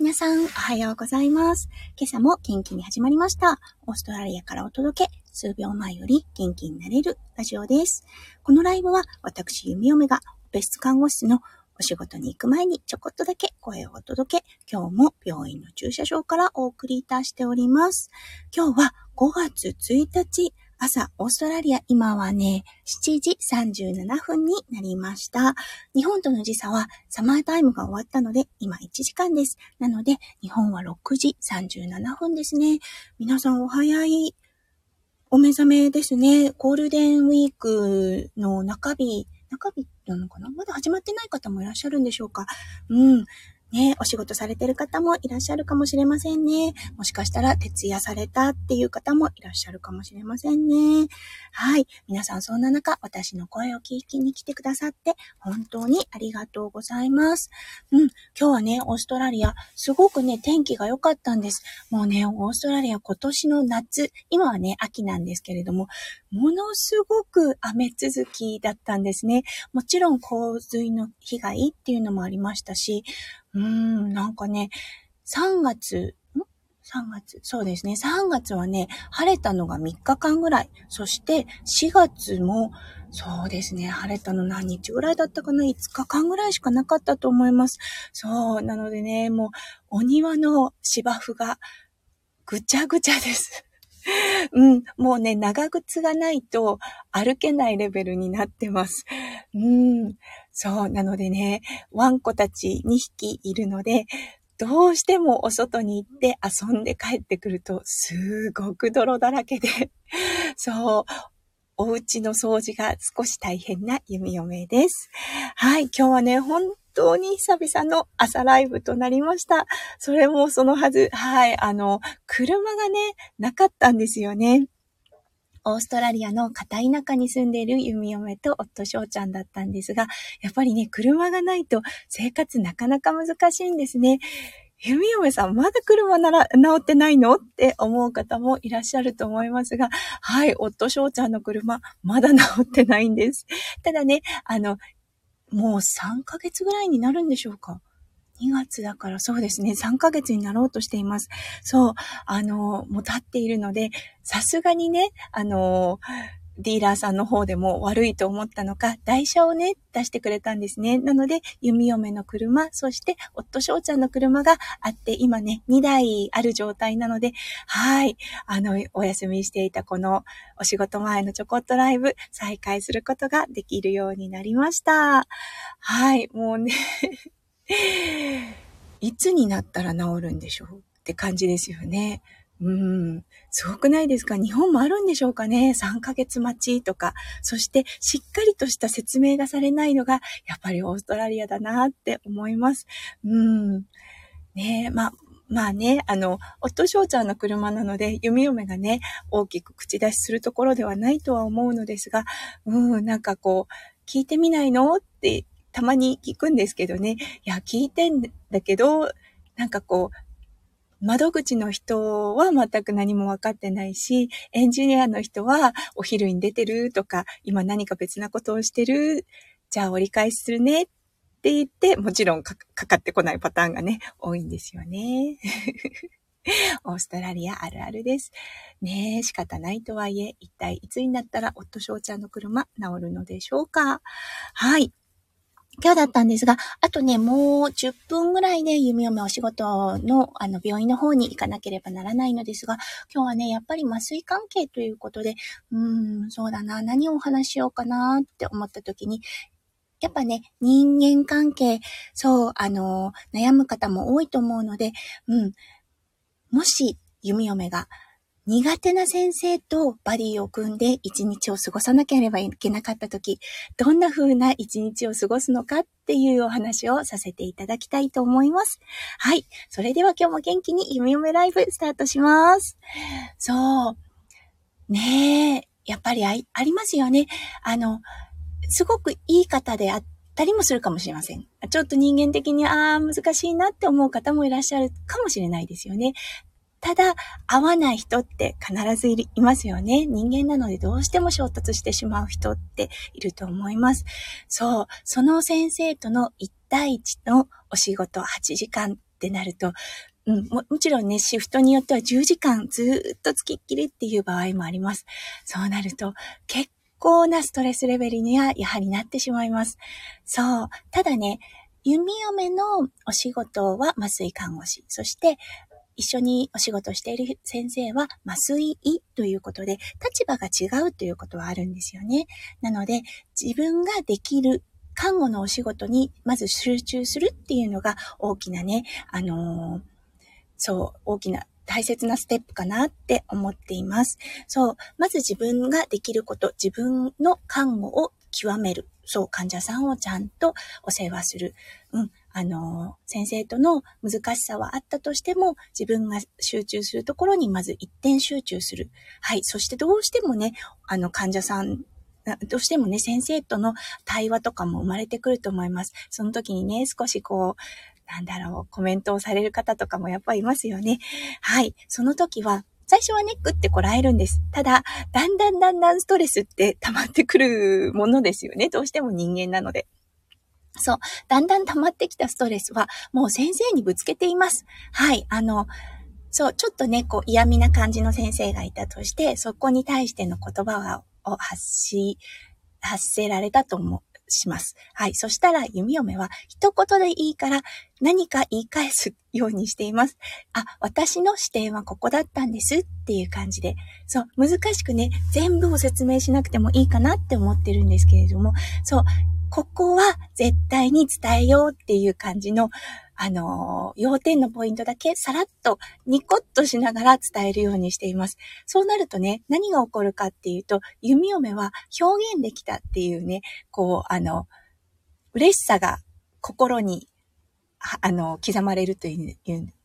皆さん、おはようございます。今朝も元気に始まりました。オーストラリアからお届け、数秒前より元気になれるラジオです。このライブは、私、弓嫁が、別室看護師のお仕事に行く前にちょこっとだけ声をお届け、今日も病院の駐車場からお送りいたしております。今日は5月1日、朝、オーストラリア、今はね、7時37分になりました。日本との時差はサマータイムが終わったので、今1時間です。なので、日本は6時37分ですね。皆さんお早いお目覚めですね。ゴールデンウィークの中日、中日なのかな？まだ始まってない方もいらっしゃるんでしょうか？うん。ね、お仕事されてる方もいらっしゃるかもしれませんね。もしかしたら徹夜されたっていう方もいらっしゃるかもしれませんね。はい。皆さんそんな中、私の声を聞きに来てくださって本当にありがとうございます。うん。今日はね、オーストラリア、すごくね、天気が良かったんです。もうね、オーストラリア今年の夏、今はね、秋なんですけれども、ものすごく雨続きだったんですね。もちろん洪水の被害っていうのもありましたし、うーん、なんかね、3月、ん ?3 月？そうですね。3月はね、晴れたのが3日間ぐらい。そして4月も、そうですね。晴れたの何日ぐらいだったかな ?5 日間ぐらいしかなかったと思います。そう。なのでね、もう、お庭の芝生がぐちゃぐちゃです。うん、もうね、長靴がないと歩けないレベルになってます。うん、そう、なのでね、ワンコたち2匹いるので、どうしてもお外に行って遊んで帰ってくると、すごく泥だらけで、そう、お家の掃除が少し大変な弓嫁です。はい、今日はね、本当に久々の朝ライブとなりました。それもそのはず、はい、あの、車がね、なかったんですよね。オーストラリアの片田舎に住んでいる弓嫁と夫翔ちゃんだったんですが、やっぱりね、車がないと生活なかなか難しいんですね。弓嫁さん、まだ車なら、治ってないのって思う方もいらっしゃると思いますが、はい、夫翔ちゃんの車、まだ治ってないんです。ただね、あの、もう3ヶ月ぐらいになるんでしょうか2月だからそうですね、3ヶ月になろうとしています。そう、あの、もう経っているので、さすがにね、あの、ディーラーさんの方でも悪いと思ったのか、台車をね、出してくれたんですね。なので、弓嫁の車、そして、夫翔ちゃんの車があって、今ね、2台ある状態なので、はい。あの、お休みしていたこのお仕事前のちょこっとライブ、再開することができるようになりました。はい。もうね いつになったら治るんでしょうって感じですよね。うん。すごくないですか？日本もあるんでしょうかね ?3 ヶ月待ちとか。そして、しっかりとした説明がされないのが、やっぱりオーストラリアだなって思います。うん。ねえ、まあ、まあね、あの、夫翔ちゃんの車なので、弓嫁がね、大きく口出しするところではないとは思うのですが、うん、なんかこう、聞いてみないの？ってたまに聞くんですけどね、いや、聞いてんだけど、なんかこう、窓口の人は全く何も分かってないし、エンジニアの人はお昼に出てるとか、今何か別なことをしてる、じゃあ折り返しするねって言って、もちろんかかってこないパターンがね、多いんですよね。オーストラリアあるあるです。ねえ、仕方ないとはいえ、一体いつになったら夫翔ちゃんの車治るのでしょうかはい。今日だったんですが、あとね、もう10分ぐらいで弓嫁お仕事のあの病院の方に行かなければならないのですが、今日はね、やっぱり麻酔関係ということで、うーん、そうだな、何をお話しようかなって思った時に、やっぱね、人間関係、そう、あの、悩む方も多いと思うので、うん、もし、弓嫁が苦手な先生とバディを組んで一日を過ごさなければいけなかった時、どんな風な一日を過ごすのかっていうお話をさせていただきたいと思います。はい。それでは今日も元気に夢夢ライブスタートします。そう。ねえ、やっぱりあありますよね。あの、すごくいい方であったりもするかもしれません。ちょっと人間的に、ああ、難しいなって思う方もいらっしゃるかもしれないですよね。ただ、合わない人って必ずいますよね。人間なのでどうしても衝突してしまう人っていると思います。そう、その先生との1対1のお仕事8時間ってなると、うん、も、もちろんね、シフトによっては10時間ずっとつきっきりっていう場合もあります。そうなると、結構なストレスレベルにはやはりなってしまいます。そう。ただね、弓嫁のお仕事は麻酔看護師。そして、一緒にお仕事している先生は麻酔医ということで、立場が違うということはあるんですよね。なので、自分ができる看護のお仕事にまず集中するっていうのが大きなね、あのー、そう、大きな大切なステップかなって思っています。そう。まず自分ができること、自分の看護を極める。そう、患者さんをちゃんとお世話する。うん。あの、先生との難しさはあったとしても、自分が集中するところにまず一点集中する。はい。そしてどうしてもね、あの、患者さんどうしてもね、先生との対話とかも生まれてくると思います。その時にね、少しこう、なんだろう、コメントをされる方とかもやっぱいますよね。はい。その時は、最初はね、グってこらえるんです。ただ、だんだんだんだんストレスって溜まってくるものですよね。どうしても人間なので。そう。だんだん溜まってきたストレスは、もう先生にぶつけています。はい。あの、そう、ちょっとね、こう嫌味な感じの先生がいたとして、そこに対しての言葉を発し、発せられたと思う。します。はい。そしたら、弓嫁は一言でいいから何か言い返すようにしています。あ、私の視点はここだったんですっていう感じで。そう、難しくね、全部を説明しなくてもいいかなって思ってるんですけれども、そう、ここは絶対に伝えようっていう感じの、あの要点のポイントだけさらっとニコッとしながら伝えるようにしています。そうなるとね、何が起こるかっていうと、弓嫁は表現できたっていうね、こう、あの、嬉しさが心に、あの、刻まれるという、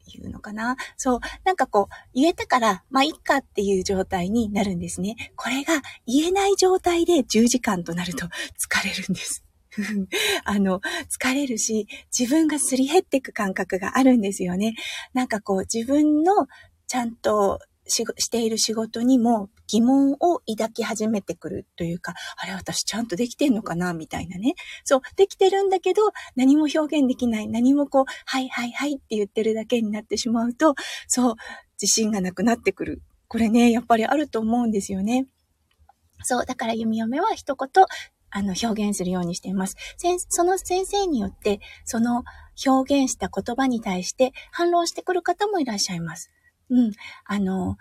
いうのかな。そう。なんかこう、言えたから、まあ、いっかっていう状態になるんですね。これが言えない状態で10時間となると疲れるんです。あの、疲れるし、自分がすり減っていく感覚があるんですよね。なんかこう、自分のちゃんとししている仕事にも疑問を抱き始めてくるというか、あれ私ちゃんとできてんのかな？みたいなね。そう、できてるんだけど、何も表現できない。何もこう、はいはいはいって言ってるだけになってしまうと、そう、自信がなくなってくる。これね、やっぱりあると思うんですよね。そう、だから弓嫁は一言、あの、表現するようにしています。その先生によって、その表現した言葉に対して反論してくる方もいらっしゃいます。うん。あの、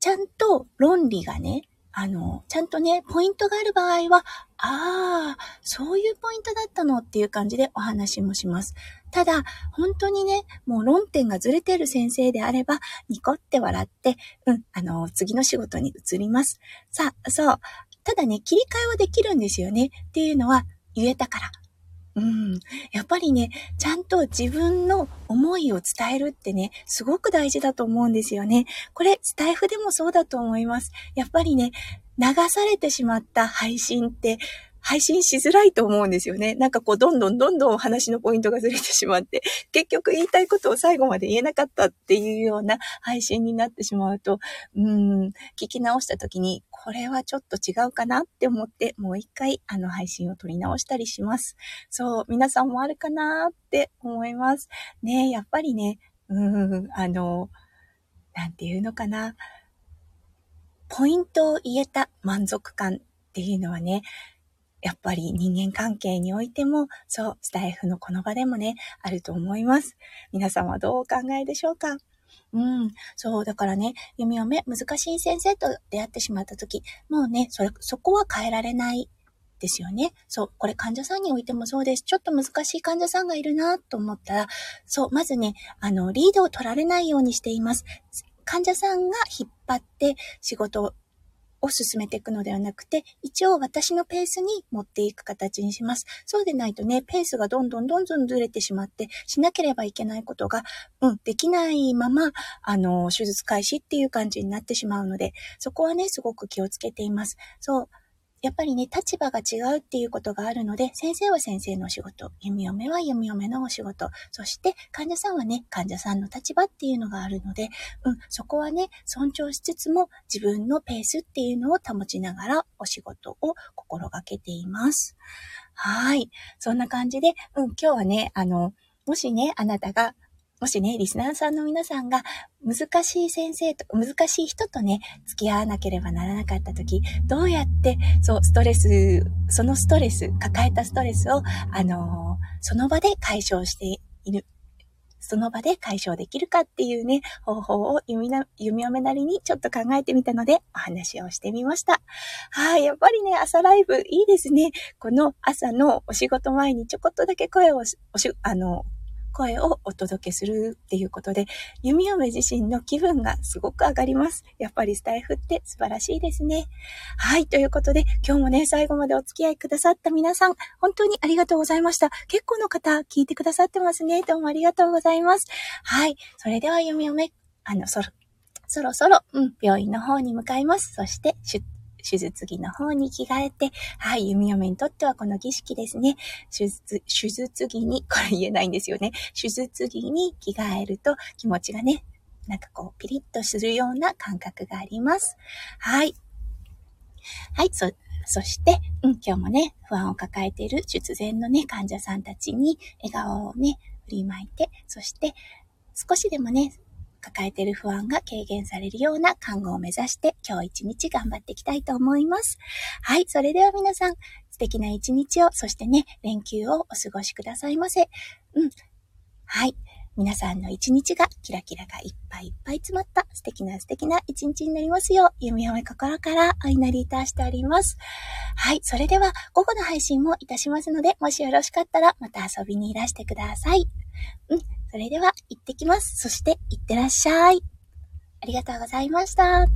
ちゃんと論理がね、あの、ちゃんとね、ポイントがある場合は、ああ、そういうポイントだったのっていう感じでお話もします。ただ、本当にね、もう論点がずれてる先生であれば、ニコって笑って、うん、あの、次の仕事に移ります。さあ、そう。ただね、切り替えはできるんですよね。っていうのは言えたから。うん。やっぱりね、ちゃんと自分の思いを伝えるってね、すごく大事だと思うんですよね。これ、スタイフでもそうだと思います。やっぱりね、流されてしまった配信って、配信しづらいと思うんですよね。なんかこう、どんどんどんどん話のポイントがずれてしまって、結局言いたいことを最後まで言えなかったっていうような配信になってしまうと、うん、聞き直した時に、これはちょっと違うかなって思って、もう一回あの配信を撮り直したりします。そう、皆さんもあるかなって思います。ねやっぱりね、うん、あの、なんていうのかな。ポイントを言えた満足感っていうのはね、やっぱり人間関係においても、そう、スタイフのこの場でもね、あると思います。皆さんはどうお考えでしょうか？うん。そう、だからね、弓嫁、難しい先生と出会ってしまったとき、もうね、それ、そこは変えられないですよね。そう、これ患者さんにおいてもそうです。ちょっと難しい患者さんがいるなと思ったら、そう、まずね、あの、リードを取られないようにしています。患者さんが引っ張って仕事を進めていくのではなくて、一応私のペースに持っていく形にします。そうでないとね、ペースがどんどんどんどんずれてしまって、しなければいけないことが、うん、できないまま、あの、手術開始っていう感じになってしまうので、そこはね、すごく気をつけています。そう。やっぱりね、立場が違うっていうことがあるので、先生は先生のお仕事、弓嫁は弓嫁のお仕事、そして患者さんはね、患者さんの立場っていうのがあるので、うん、そこはね、尊重しつつも自分のペースっていうのを保ちながらお仕事を心がけています。はい。そんな感じで、うん、今日はね、あの、もしね、あなたがもしね、リスナーさんの皆さんが難しい先生と、難しい人とね、付き合わなければならなかった時、どうやって、そう、ストレス、そのストレス、抱えたストレスを、あのー、その場で解消している、その場で解消できるかっていうね、方法を弓な、弓嫁なりにちょっと考えてみたので、お話をしてみました。はい、やっぱりね、朝ライブいいですね。この朝のお仕事前にちょこっとだけ声を、おし、あの、声をお届けするっていうことで、弓嫁自身の気分がすごく上がります。やっぱりスタイフって素晴らしいですね。はい、ということで、今日もね、最後までお付き合いくださった皆さん、本当にありがとうございました。結構の方、聞いてくださってますね。どうもありがとうございます。はい、それでは弓嫁、あの、そろ、そろそろ、うん、病院の方に向かいます。そして、出手術着の方に着替えて、はい、弓嫁にとってはこの儀式ですね。手術、手術着に、これ言えないんですよね。手術着に着替えると気持ちがね、なんかこう、ピリッとするような感覚があります。はい。はい、そ、そして、うん、今日もね、不安を抱えている術前のね、患者さんたちに笑顔をね、振りまいて、そして、少しでもね、抱えている不安が軽減されるような看護を目指して今日一日頑張っていきたいと思います。はい、それでは皆さん素敵な一日を、そしてね、連休をお過ごしくださいませ。うん。はい。皆さんの一日がキラキラがいっぱいいっぱい詰まった素敵な素敵な一日になりますよう、弓嫁心からお祈りいたしております。はい。それでは午後の配信もいたしますので、もしよろしかったらまた遊びにいらしてください。うん。それでは行ってきます。そして行ってらっしゃい。ありがとうございました。